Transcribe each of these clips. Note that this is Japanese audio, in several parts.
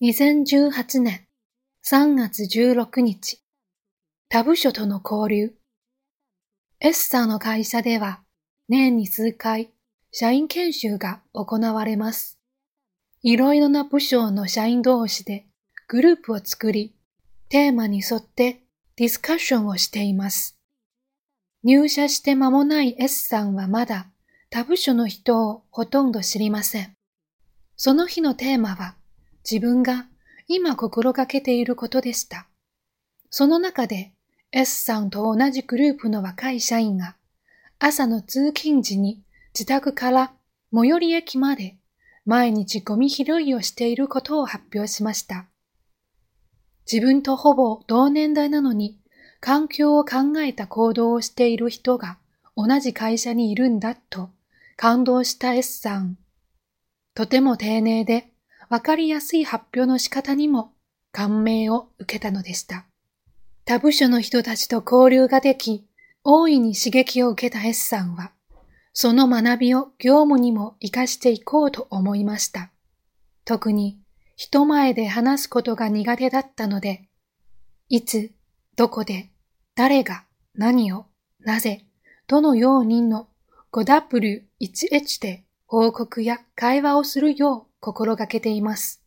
2018年3月16日、他部署との交流。S さんの会社では年に数回社員研修が行われます。いろいろな部署の社員同士でグループを作り、テーマに沿ってディスカッションをしています。入社して間もない S さんはまだ他部署の人をほとんど知りません。その日のテーマは自分が今心がけていることでした。その中で S さんと同じグループの若い社員が朝の通勤時に自宅から最寄り駅まで毎日ゴミ拾いをしていることを発表しました。自分とほぼ同年代なのに環境を考えた行動をしている人が同じ会社にいるんだと感動した S さん。とても丁寧でわかりやすい発表の仕方にも感銘を受けたのでした。他部署の人たちと交流ができ、大いに刺激を受けた S さんは、その学びを業務にも活かしていこうと思いました。特に人前で話すことが苦手だったので、いつ、どこで、誰が、何を、なぜ、どのようにの 5W1H で報告や会話をするよう心がけています。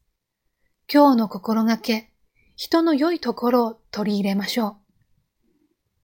今日の心がけ、人の良いところを取り入れましょう。